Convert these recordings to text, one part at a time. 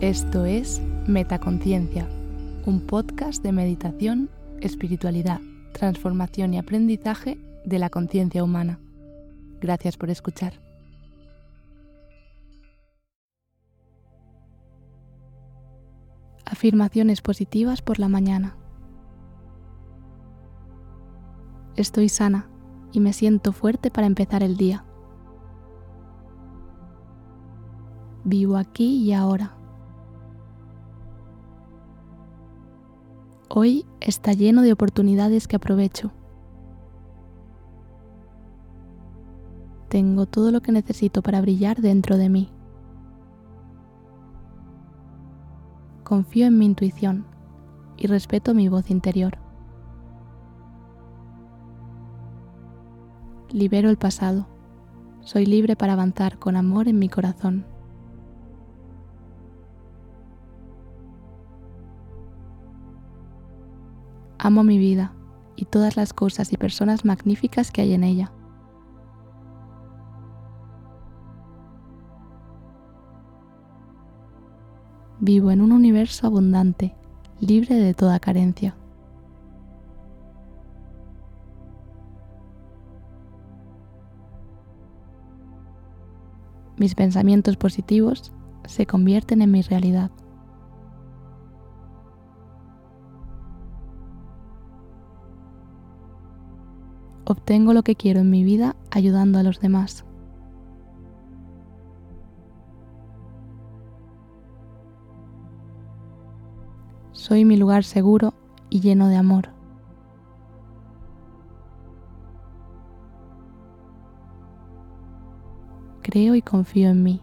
Esto es Metaconciencia, un podcast de meditación, espiritualidad, transformación y aprendizaje de la conciencia humana. Gracias por escuchar. Afirmaciones positivas por la mañana. Estoy sana y me siento fuerte para empezar el día. Vivo aquí y ahora. Hoy está lleno de oportunidades que aprovecho. Tengo todo lo que necesito para brillar dentro de mí. Confío en mi intuición y respeto mi voz interior. Libero el pasado. Soy libre para avanzar con amor en mi corazón. Amo mi vida y todas las cosas y personas magníficas que hay en ella. Vivo en un universo abundante, libre de toda carencia. Mis pensamientos positivos se convierten en mi realidad. Obtengo lo que quiero en mi vida ayudando a los demás. Soy mi lugar seguro y lleno de amor. Creo y confío en mí.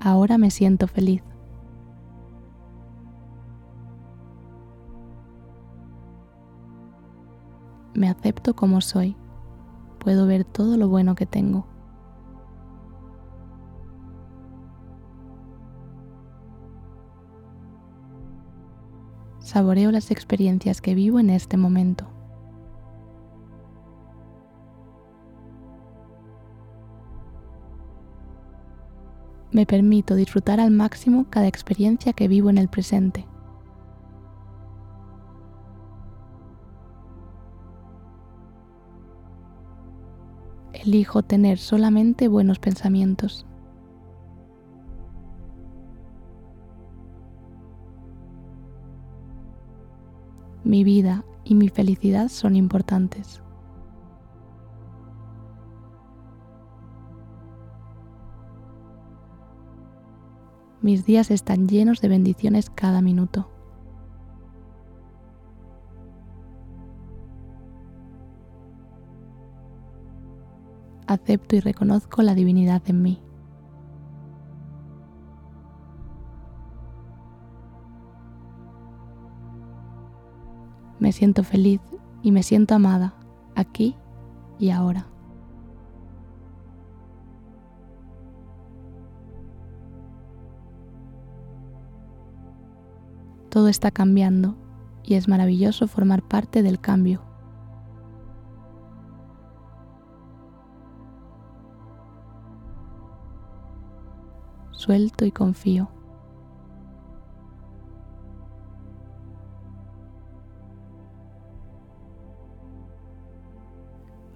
Ahora me siento feliz. Me acepto como soy. Puedo ver todo lo bueno que tengo. Saboreo las experiencias que vivo en este momento. Me permito disfrutar al máximo cada experiencia que vivo en el presente. Elijo tener solamente buenos pensamientos. Mi vida y mi felicidad son importantes. Mis días están llenos de bendiciones cada minuto. Acepto y reconozco la divinidad en mí. Me siento feliz y me siento amada aquí y ahora. Todo está cambiando y es maravilloso formar parte del cambio. Suelto y confío.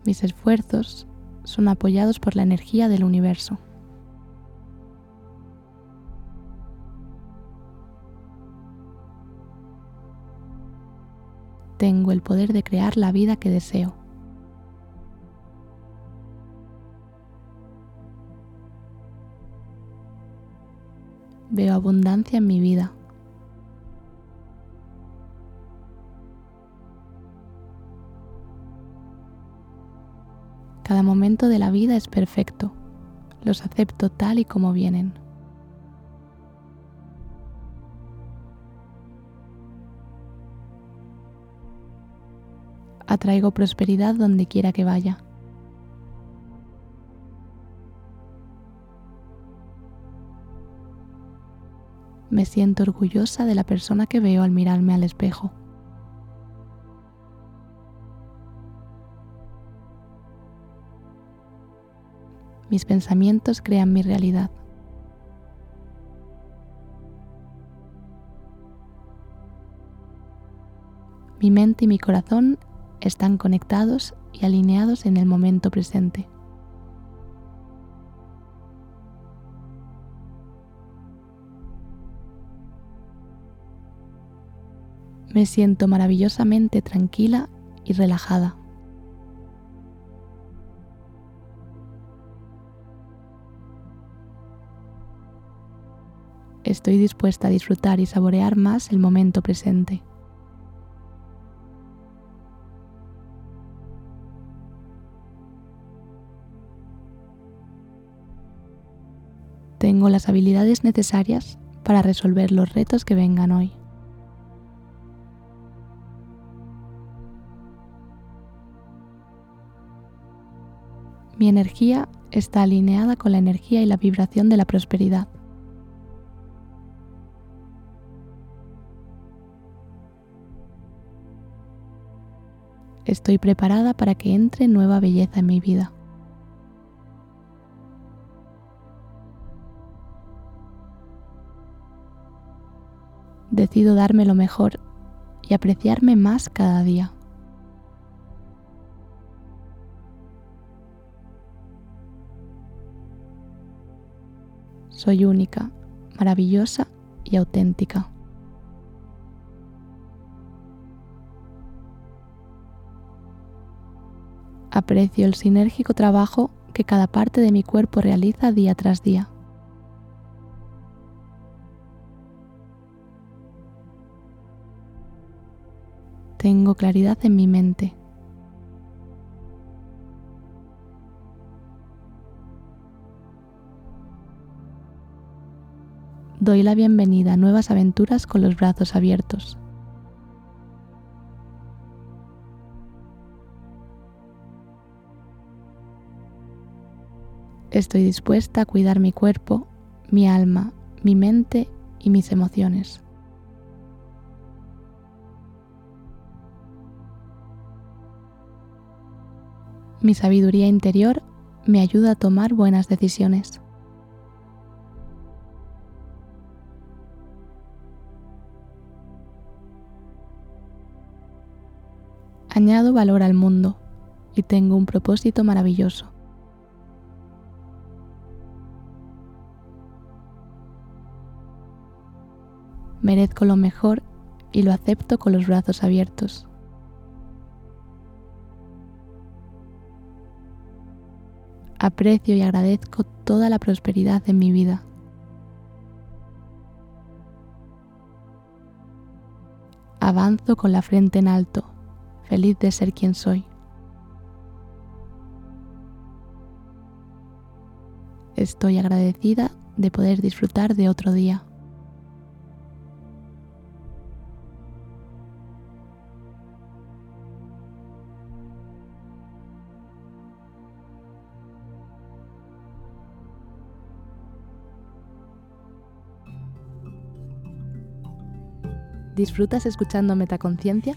Mis esfuerzos son apoyados por la energía del universo. Tengo el poder de crear la vida que deseo. Veo abundancia en mi vida. Cada momento de la vida es perfecto. Los acepto tal y como vienen. Atraigo prosperidad donde quiera que vaya. Me siento orgullosa de la persona que veo al mirarme al espejo. mis pensamientos crean mi realidad. Mi mente y mi corazón están conectados y alineados en el momento presente. Me siento maravillosamente tranquila y relajada. Estoy dispuesta a disfrutar y saborear más el momento presente. Tengo las habilidades necesarias para resolver los retos que vengan hoy. Mi energía está alineada con la energía y la vibración de la prosperidad. Estoy preparada para que entre nueva belleza en mi vida. Decido darme lo mejor y apreciarme más cada día. Soy única, maravillosa y auténtica. Aprecio el sinérgico trabajo que cada parte de mi cuerpo realiza día tras día. Tengo claridad en mi mente. Doy la bienvenida a nuevas aventuras con los brazos abiertos. Estoy dispuesta a cuidar mi cuerpo, mi alma, mi mente y mis emociones. Mi sabiduría interior me ayuda a tomar buenas decisiones. Añado valor al mundo y tengo un propósito maravilloso. Merezco lo mejor y lo acepto con los brazos abiertos. Aprecio y agradezco toda la prosperidad en mi vida. Avanzo con la frente en alto feliz de ser quien soy. Estoy agradecida de poder disfrutar de otro día. ¿Disfrutas escuchando Metaconciencia?